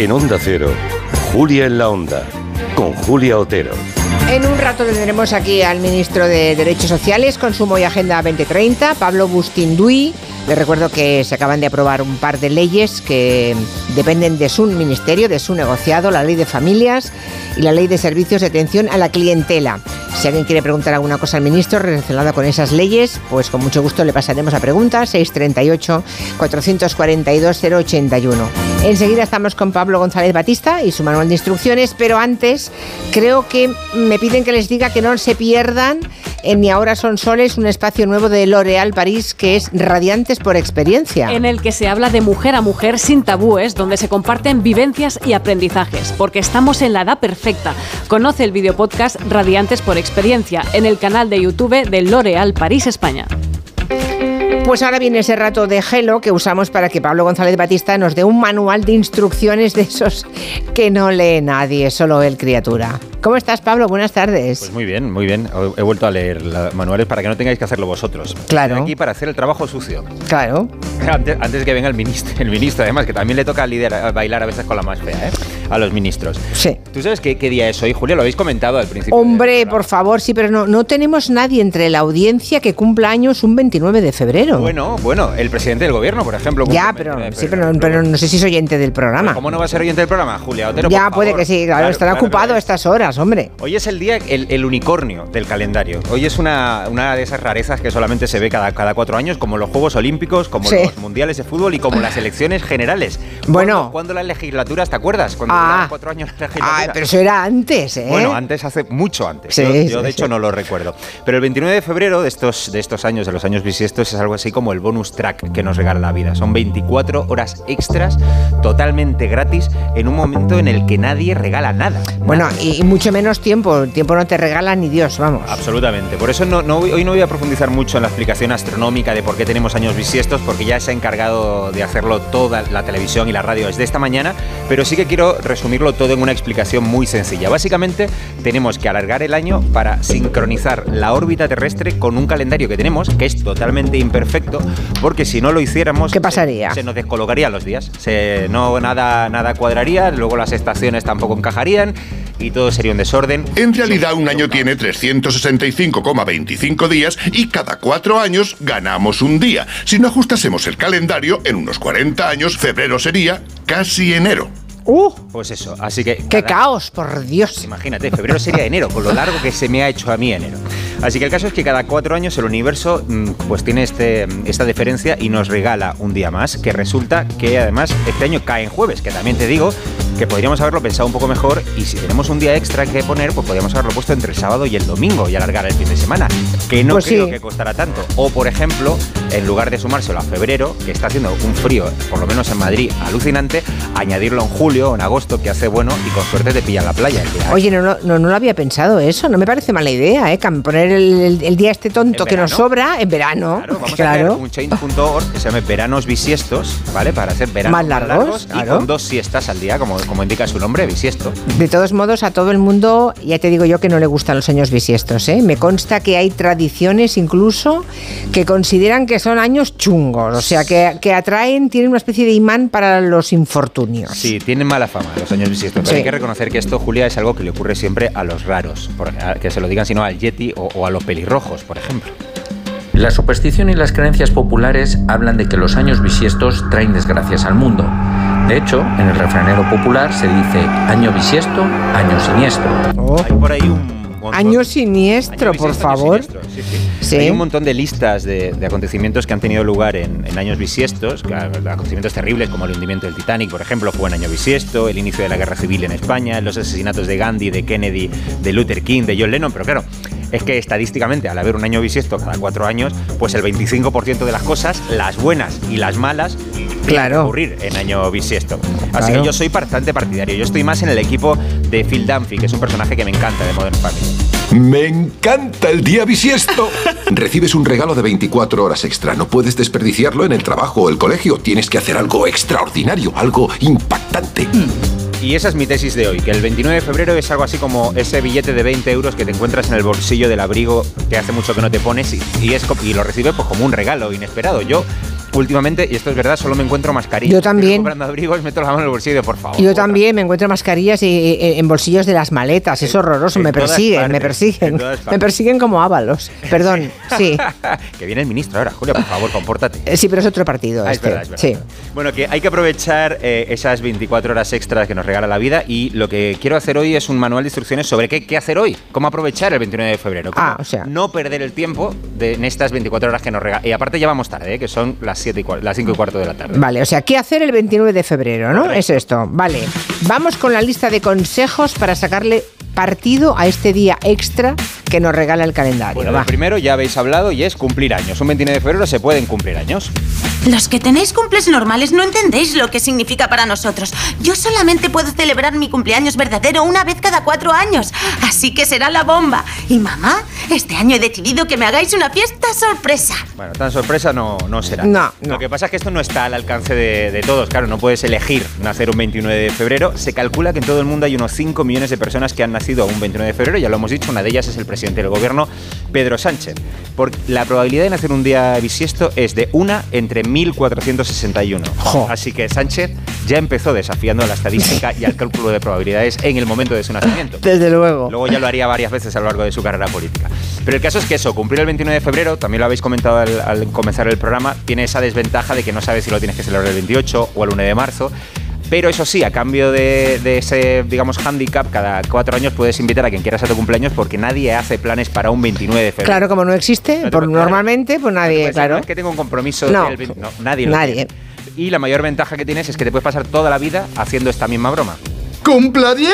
En Onda Cero, Julia en la Onda, con Julia Otero. En un rato tendremos aquí al ministro de Derechos Sociales, Consumo y Agenda 2030, Pablo Bustinduy. Les recuerdo que se acaban de aprobar un par de leyes que dependen de su ministerio, de su negociado, la ley de familias y la ley de servicios de atención a la clientela. Si alguien quiere preguntar alguna cosa al ministro relacionada con esas leyes, pues con mucho gusto le pasaremos a preguntas 638-442-081. Enseguida estamos con Pablo González Batista y su manual de instrucciones, pero antes creo que me piden que les diga que no se pierdan en Ni Ahora Son Soles, un espacio nuevo de L'Oréal París que es Radiantes por Experiencia. En el que se habla de mujer a mujer sin tabúes, donde se comparten vivencias y aprendizajes, porque estamos en la edad perfecta. Conoce el videopodcast Radiantes por Experiencia en el canal de YouTube de L'Oréal París España. Pues ahora viene ese rato de gelo que usamos para que Pablo González Batista nos dé un manual de instrucciones de esos que no lee nadie, solo él criatura. ¿Cómo estás, Pablo? Buenas tardes. Pues muy bien, muy bien. He vuelto a leer los manuales para que no tengáis que hacerlo vosotros. Claro. Estoy aquí para hacer el trabajo sucio. Claro. Antes, antes que venga el ministro, el ministro, además, que también le toca liderar, bailar a veces con la más fea, ¿eh? A los ministros. Sí. ¿Tú sabes qué, qué día es hoy, Julia? Lo habéis comentado al principio. Hombre, por favor, sí, pero no, no tenemos nadie entre la audiencia que cumpla años un 29 de febrero. Bueno, bueno, el presidente del gobierno, por ejemplo. ya, pero, 29 de sí, pero, pero no sé si es oyente del programa. ¿Cómo no va a ser oyente del programa, Julia Otero? ya por puede favor? que sí, claro, estará claro ocupado es. estas horas, hombre. Hoy es el día, el, el unicornio del calendario. Hoy es una, una de esas rarezas que solamente se ve cada, cada cuatro años, como los Juegos Olímpicos, como Sí. los Mundiales de Fútbol y como las elecciones generales. Bueno. ¿Cuándo, cuándo las legislaturas, te acuerdas? Cuando Ah. cuatro años la legislatura. Ay, pero eso era antes, ¿eh? Bueno, antes, hace mucho antes. Sí, yo, sí, de hecho sí. no lo recuerdo. Pero el 29 de febrero de estos, de estos años, de los años bisiestos, es algo así como el bonus track que nos regala la vida. Son 24 horas extras totalmente gratis en un momento en el que nadie regala nada. Bueno, Nada. y, mucho menos tiempo. El tiempo no te regala ni Dios, vamos. Absolutamente. Por eso no, hoy no voy a profundizar mucho en la explicación astronómica de por qué tenemos años bisiestos, porque ya se ha encargado de hacerlo toda la televisión y la radio desde esta mañana, pero sí que quiero resumirlo todo en una explicación muy sencilla. Básicamente, tenemos que alargar el año para sincronizar la órbita terrestre con un calendario que tenemos, que es totalmente imperfecto, porque si no lo hiciéramos... ¿Qué pasaría? Se, se nos descolocarían los días. Se, no, nada, nada cuadraría, luego las estaciones tampoco encajarían y todo sería un desorden. En realidad, un año tiene 365,25 días y cada cuatro años ganamos un día. Si no ajustásemos el calendario, en unos 40 años, febrero sería casi enero. ¡Uh! Pues eso, así que... ¡Qué cada- caos, por Dios! Imagínate, febrero sería enero, con lo largo que se me ha hecho a mí enero. Así que el caso es que cada cuatro años el universo mm, pues tiene este, esta diferencia y nos regala un día más, que resulta que además este año cae en jueves, que también te digo que podríamos haberlo pensado un poco mejor y si tenemos un día extra que poner, pues podríamos haberlo puesto entre el sábado y el domingo y alargar el fin de semana, que no Pues creo sí. que costará tanto. O por ejemplo, en lugar de sumárselo a febrero, que está haciendo un frío, por lo menos en Madrid, alucinante, añadirlo en julio o en agosto, que hace bueno y con suerte te pilla en la playa. Oye, no, no, no, no lo había pensado eso. No me parece mala idea, ¿eh? Poner el, el- el día este tonto que nos sobra en verano. Claro, vamos a crear un change.org que se llame veranos bisiestos, ¿vale? Para hacer veranos Más largos, y claro. con dos siestas al día, como, como indica su nombre, bisiesto. De todos modos, a todo el mundo, ya te digo yo que no le gustan los años bisiestos, ¿eh? Me consta que hay tradiciones incluso que consideran que son años chungos, o sea, que, que atraen, tienen una especie de imán para los infortunios. Sí, tienen mala fama los años bisiestos, pero Sí. hay que reconocer que esto, Julia, es algo que le ocurre siempre a los raros, que se lo digan sino al Yeti o, o a los pelirrojos, por ejemplo. La superstición y las creencias populares hablan de que los años bisiestos traen desgracias al mundo. De hecho, en el refranero popular se dice año bisiesto, año siniestro. Oh. Hay por ahí un... montón- Año siniestro, Año por bisiesto, favor. siniestro, sí, sí. Sí. Hay un montón de listas de, de acontecimientos que han tenido lugar en, en años bisiestos, que, acontecimientos terribles como el hundimiento del Titanic, por ejemplo, fue en año bisiesto, el inicio de la guerra civil en España, los asesinatos de Gandhi, de Kennedy, de Luther King, de John Lennon, pero claro, es que estadísticamente, al haber un año bisiesto cada cuatro años, pues el 25% de las cosas, las buenas y las malas, Claro. ocurrir en año bisiesto. Así Claro. que yo soy bastante partidario. Yo estoy más en el equipo de Phil Dunphy, que es un personaje que me encanta de Modern Family. Me encanta el día bisiesto. Recibes un regalo de 24 horas extra. No puedes desperdiciarlo en el trabajo o el colegio. Tienes que hacer algo extraordinario, algo impactante. Y esa es mi tesis de hoy, que el 29 de febrero es algo así como ese billete de 20 euros que te encuentras en el bolsillo del abrigo que hace mucho que no te pones y, lo recibes pues como un regalo inesperado. Yo últimamente, y esto es verdad, solo me encuentro mascarillas. Yo también. Estoy comprando abrigos, meto la mano en el bolsillo, por favor. Yo también me encuentro mascarillas y- y- en bolsillos de las maletas, es horroroso, en me persiguen, me persiguen, me persiguen como ábalos. Perdón, sí. que viene el ministro ahora, Julia, por favor, compórtate. Eh, Sí, pero es otro partido Ah, es este. verdad, es verdad. sí. Bueno, que hay que aprovechar eh, esas 24 horas extras que nos regala la vida y lo que quiero hacer hoy es un manual de instrucciones sobre qué, qué hacer hoy, cómo aprovechar el 29 de febrero, cómo Ah, o sea. no perder el tiempo de, en estas 24 horas que nos regala. Y aparte ya vamos tarde, eh, que son las, 7 y las 5 y cuarto de la tarde. Vale, o sea, ¿qué hacer el 29 de febrero, no? Es esto. Vale. Vamos con la lista de consejos para sacarle partido a este día extra que nos regala el calendario. Bueno, va. lo primero ya habéis hablado y es cumplir años. Un 29 de febrero se pueden cumplir años. Los que tenéis cumples normales no entendéis lo que significa para nosotros. Yo solamente puedo celebrar mi cumpleaños verdadero una vez cada cuatro años. Así que será la bomba. Y mamá, este año he decidido que me hagáis una fiesta sorpresa. Bueno, tan sorpresa no, no será. No, Lo que pasa es que esto no está al alcance de, de todos. Claro, no puedes elegir nacer un 29 de febrero. Se calcula que en todo el mundo hay unos 5 millones de personas que han nacido un 29 de febrero. Ya lo hemos dicho, una de ellas es el presidente del gobierno, Pedro Sánchez. Por, la probabilidad de nacer un día bisiesto es de una entre 1461. Jo. Así que Sánchez ya empezó desafiando la estadística y al cálculo de probabilidades en el momento de su nacimiento. Desde luego. Luego ya lo haría varias veces a lo largo de su carrera política. Pero el caso es que eso, cumplir el 29 de febrero, también lo habéis comentado al, al comenzar el programa, tiene esa desventaja de que no sabes si lo tienes que celebrar el 28 o el 1 de marzo. Pero eso sí, a cambio de, de ese, digamos, handicap, cada cuatro años puedes invitar a quien quieras a tu cumpleaños porque nadie hace planes para un 29 de febrero. Claro, como no existe, No te por, puedes- normalmente, pues No nadie, decir, claro. "No, es que tengo un compromiso No. del 20". No, nadie lo Nadie. tiene. Y la mayor ventaja que tienes es que te puedes pasar toda la vida haciendo esta misma broma. ¡Cumpla 10!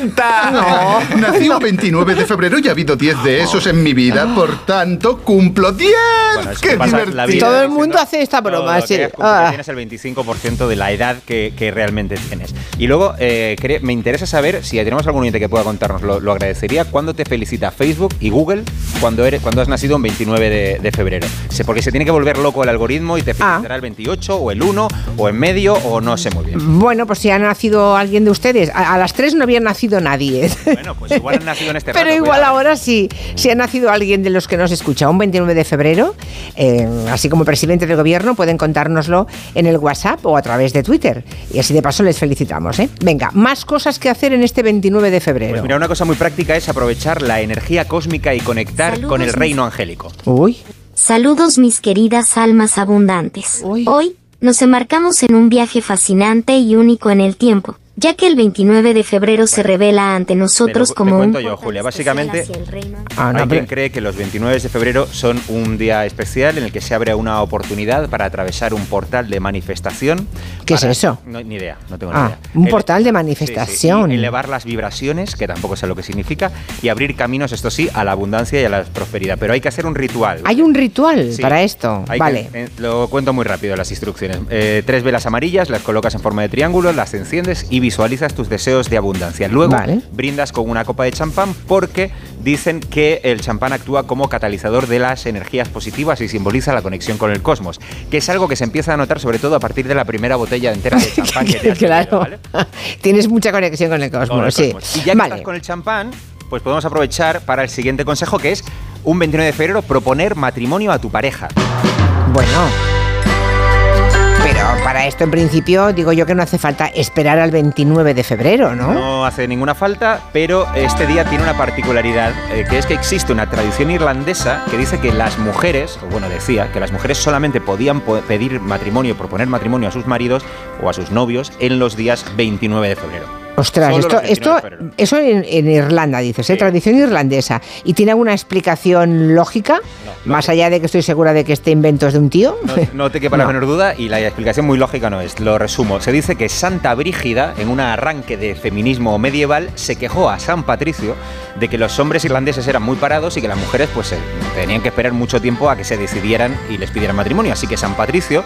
¡40! No. Nací un 29 de febrero y ha habido 10 de esos en mi vida, por tanto, cumplo 10. Bueno, es ¡Qué que la divertido! vida Todo el diciendo mundo hace esta broma, sí. Ah. Tienes el 25% de la edad que, que realmente tienes. Y luego, eh, cre- me interesa saber si tenemos algún oyente que pueda contarnos, lo, lo agradecería, cuándo te felicita Facebook y Google cuando, eres, cuando has nacido un 29 de, de febrero. Porque se tiene que volver loco el algoritmo y te Ah. el 28 o el 1 o en medio o no sé muy bien. Bueno, pues si ha nacido alguien de ustedes, a, a las tres no había nacido nadie. Bueno, pues igual han nacido en este Pero rato, igual cuidado. ahora sí, si ha nacido alguien de los que nos escucha un 29 de febrero, eh, así como presidente del gobierno, pueden contárnoslo en el WhatsApp o a través de Twitter. Y así de paso les felicitamos. ¿eh? Venga, más cosas que hacer en este 29 de febrero. Pues mira, una cosa muy práctica es aprovechar la energía cósmica y conectar Saludos, con el mis- reino angélico. Uy, Saludos mis queridas almas abundantes. Uy. Hoy nos embarcamos en un viaje fascinante y único en el tiempo, ya que el 29 de febrero se revela ante nosotros te lo- te como cuento un yo, Julia. Básicamente, hacia el reino. Ah, no, Hay quien cree que los 29 de febrero son un día especial en el que se abre una oportunidad para atravesar un portal de manifestación. ¿Qué es para- eso? No, ni idea, no tengo Ah, ni idea. un Ele- portal de Sí, sí, manifestación. y elevar las vibraciones, que tampoco sé lo que significa, y abrir caminos, esto sí, a la abundancia y a la prosperidad. Pero hay que hacer un ritual. hay un ritual Sí. para esto. Vale. que- eh, lo cuento muy rápido las instrucciones. Eh, tres velas amarillas, las colocas en forma de triángulo, las enciendes y visualizas tus deseos de abundancia. Luego Vale. brindas con una copa de champán porque dicen que el champán actúa como catalizador de las energías positivas y simboliza la conexión con el cosmos, que es algo que se empieza a notar sobre todo a partir de la primera botella entera de champán que te has claro. Tienes mucha conexión con el cosmos, Con el sí. Y ya que vale. estás con el champán, pues podemos aprovechar para el siguiente consejo que es un 29 de febrero proponer matrimonio a tu pareja. Bueno. Para esto, en principio, digo yo que no hace falta esperar al 29 de febrero, ¿no? No hace ninguna falta, pero este día tiene una particularidad, eh, que es que existe una tradición irlandesa que dice que las mujeres, o bueno, decía, que las mujeres solamente podían po- pedir matrimonio, proponer matrimonio a sus maridos o a sus novios en los días 29 de febrero. Ostras, Solo esto, los 29 esto, eso en, en Irlanda, dices, ¿eh? Sí. tradición irlandesa. ¿Y tiene alguna explicación lógica? No, más allá de que estoy segura de que este invento es de un tío. No, no te quepa la No. menor duda y la explicación muy lógica no es. Lo resumo. Se dice que Santa Brígida, en un arranque de feminismo medieval, se quejó a San Patricio de que los hombres irlandeses eran muy parados y que las mujeres pues eh, tenían que esperar mucho tiempo a que se decidieran y les pidieran matrimonio. Así que San Patricio,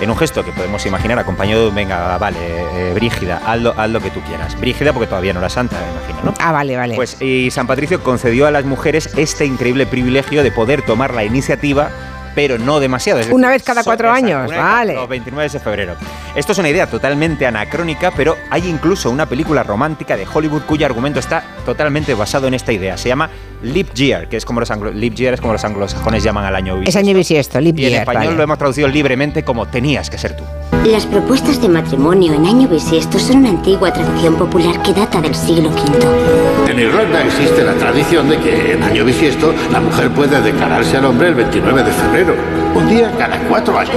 en un gesto que podemos imaginar acompañado de venga, vale, eh, Brígida, haz lo, haz lo que tú quieras. Brígida porque todavía no era santa, me imagino, ¿no? Ah, vale, vale. Pues y San Patricio concedió a las mujeres este increíble privilegio de poder tomar la iniciativa pero no demasiado. es Una decir, vez cada cuatro años, vale. Los 29 de febrero. Esto es una idea totalmente anacrónica, pero hay incluso una película romántica de Hollywood cuyo argumento está totalmente basado en esta idea. Se llama Leap Year, que es como los anglo Leap Year es como los anglosajones llaman al año Es bisiesto. año bisiesto, leap Y en español vale. lo hemos traducido libremente como tenías que ser tú. Las propuestas de matrimonio en año bisiesto son una antigua tradición popular que data del siglo V. En Irlanda existe la tradición de que en año bisiesto la mujer puede declararse al hombre el 29 de febrero, un día cada cuatro años.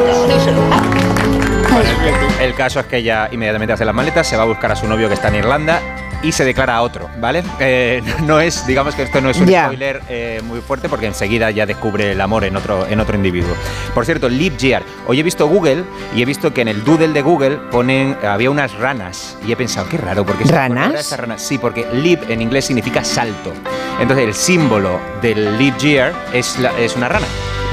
El caso es que ella inmediatamente hace las maletas, se va a buscar a su novio que está en Irlanda y se declara a otro, ¿vale? Eh, no es, digamos que esto no es un Ya. spoiler eh, muy fuerte porque enseguida ya descubre el amor en otro, en otro individuo. Por cierto, Leap Year. Hoy he visto Google y he visto que en el doodle de Google ponen, había unas ranas y he pensado, qué raro, porque ¿Ranas? rana. Sí, porque leap en inglés significa salto. Entonces el símbolo del Leap Year es, la- es una rana.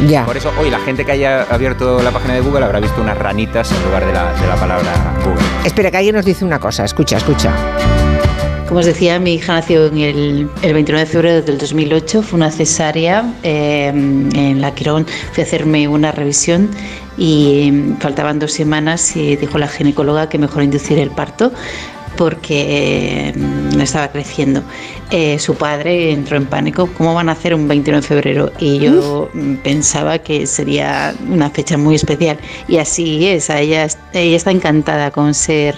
Ya. Por eso hoy la gente que haya abierto la página de Google habrá visto unas ranitas en lugar de la, de la palabra Google. Espera, que alguien nos dice una cosa. Escucha, escucha. Como os decía, mi hija nació en el, el 29 de febrero del 2008, fue una cesárea eh, en la Quirón, fui a hacerme una revisión y faltaban dos semanas y dijo la ginecóloga que mejor inducir el parto porque eh, no estaba creciendo. Eh, su padre entró en pánico, ¿cómo van a hacer un 29 de febrero? Y yo mm, pensaba que sería una fecha muy especial y así es, ella, ella está encantada con ser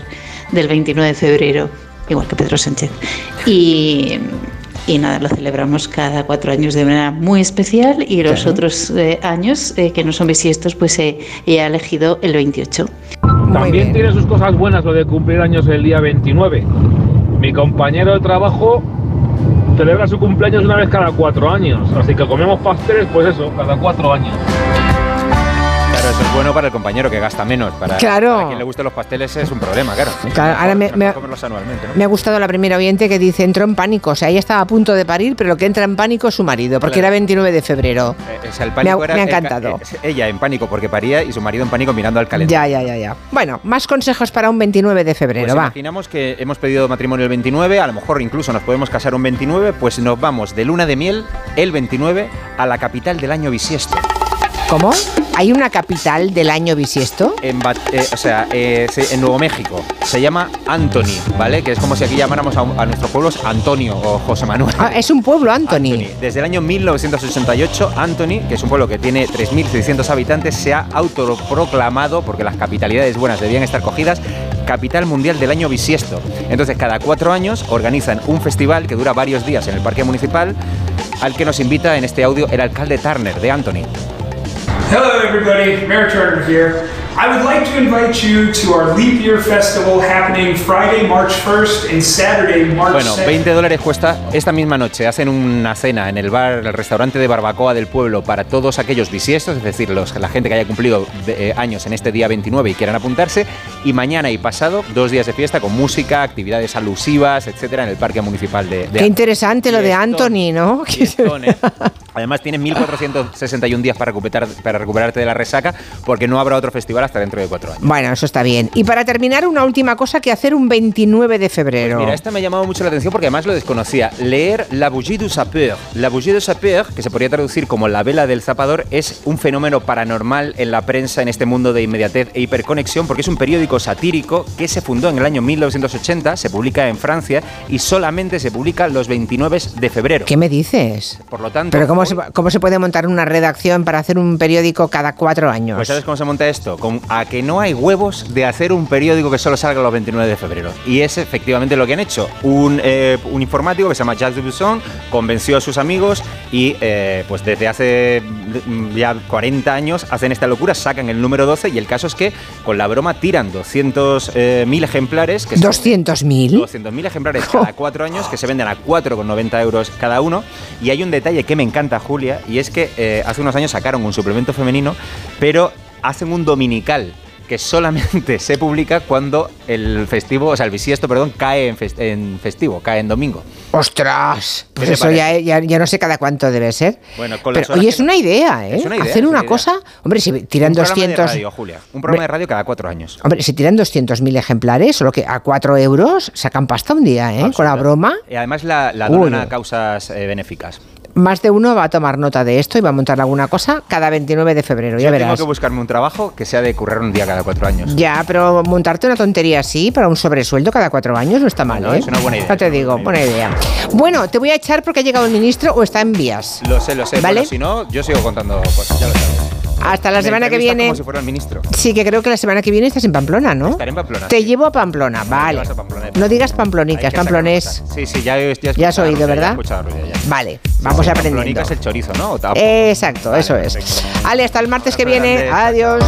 del 29 de febrero igual que Pedro Sánchez. Y, y nada, lo celebramos cada cuatro años de manera muy especial y los Claro. otros eh, años eh, que no son bisiestos, pues eh, he elegido el 28. También tiene sus cosas buenas lo de cumplir años el día 29. Mi compañero de trabajo celebra su cumpleaños una vez cada cuatro años, así que comemos pasteles, pues eso, cada cuatro años. Claro, eso es bueno para el compañero que gasta menos. Para, Claro. para quien le gusten los pasteles es un problema, claro. Claro, ahora me- me- anualmente, ¿no? Me ha gustado la primera oyente que dice entró en pánico. O sea, ella estaba a punto de parir, pero lo que entra en pánico es su marido, porque Claro. era 29 de febrero. Eh, o sea, el Me pánico ha- era me ha encantado. eh, ella en pánico porque paría y su marido en pánico mirando al calendario. Ya, ya, ya, ya. Bueno, más consejos para un 29 de febrero, Pues va. imaginamos que hemos pedido matrimonio el 29, a lo mejor incluso nos podemos casar un 29, pues nos vamos de luna de miel el 29 a la capital del año bisiesto. ¿Cómo? ¿Hay una capital del año bisiesto? En, eh, o sea, eh, en Nuevo México. Se llama Anthony, ¿vale? Que es como si aquí llamáramos a, a nuestros pueblos Antonio o José Manuel. Ah, es un pueblo, Anthony. Desde el año 1988, Anthony, que es un pueblo que tiene 3.600 habitantes, se ha autoproclamado, porque las capitalidades buenas debían estar cogidas, capital mundial del año bisiesto. Entonces, cada cuatro años organizan un festival que dura varios días en el parque municipal, al que nos invita en este audio el alcalde Turner de Anthony. Hello, everybody. Mayor Turner here. I would like to invite you to our Leap Year Festival happening Friday, March 1st and Saturday, March Bueno, 2nd. 20 dólares cuesta esta misma noche. Hacen una cena en el bar, el restaurante de barbacoa del pueblo para todos aquellos bisiestos, es decir, los, la gente que haya cumplido eh, años en este día 29 y quieran apuntarse. Y mañana y pasado, dos días de fiesta con música, actividades alusivas, etcétera, en el parque municipal de. de Qué interesante lo de Anthony, ¿no? Además, tienes 1461 días para, recuperar, para recuperarte de la resaca, porque no habrá otro festival hasta dentro de cuatro años. Bueno, eso está bien. Y para terminar, una última cosa que hacer un 29 de febrero. Mira, esta me ha llamado mucho la atención porque además lo desconocía. Leer La Bougie du Sapeur. La Bougie du Sapeur, que se podría traducir como la vela del zapador, es un fenómeno paranormal en la prensa en este mundo de inmediatez e hiperconexión porque es un periódico satírico que se fundó en el año 1980, se publica en Francia y solamente se publica los 29 de febrero. ¿Qué me dices? Por lo tanto, Pero ¿cómo se, ¿cómo se puede montar una redacción para hacer un periódico cada cuatro años? Pues ¿sabes cómo se monta esto? Con a que no hay huevos de hacer un periódico que solo salga los 29 de febrero. Y es efectivamente lo que han hecho. Un, eh, un informático que se llama Jacques Dubusson convenció a sus amigos y eh, pues desde hace mm, ya 40 años hacen esta locura, sacan el número 12 y el caso es que con la broma tiran 200.000 ejemplares. Que se- ¿200.000? 200.000 ejemplares cada cuatro años que se venden a 4,90 euros cada uno. Y hay un detalle que me encanta, Julia, y es que eh, hace unos años sacaron un suplemento femenino, pero hacen un dominical que solamente se publica cuando el festivo, o sea, el bisiesto, perdón, cae en, fes- en festivo, cae en domingo. ¡Ostras! Pues eso ya, ya, ya no sé cada cuánto debe ser. Bueno, con Pero, oye, es una idea, ¿eh? Es una idea, Hacer es una cosa... Hombre, si tiran un programa 200... de radio, Julia. Un programa de radio cada cuatro años. Hombre, si tiran 200.000 ejemplares, solo que a 4 euros sacan pasta un día, ¿eh? Con la broma. Y además la, la Uy. donan a causas eh, benéficas. Más de uno va a tomar nota de esto y va a montar alguna cosa cada 29 de febrero, ya Yo tengo verás. que buscarme un trabajo que sea de currar un día cada cuatro años. Ya, pero montarte una tontería así para un sobresueldo cada cuatro años no está mal, No, ¿eh? es una buena idea, No te digo, buena idea. Bueno, te voy a echar porque ha llegado el ministro o está en vías. Lo sé, lo sé. ¿Vale? Bueno, si no, yo sigo contando cosas, ya lo sabes. Hasta la semana que viene. Como si fuera el ministro. Sí, que creo que la semana que viene estás en Pamplona, ¿no? Estaré en Pamplona. Te sí. llevo a Pamplona, vale. a Pamplona. No digas pamplonica, Hay es que sacar pamplonés. Sí, sí, ya, he- ya, he Ya has oído, ruido, ya he ¿verdad? ya. Vale, vamos sí, aprendiendo. Pamplónica es el chorizo, ¿no? Exacto, eso es. Ale, hasta el martes que viene. Adiós.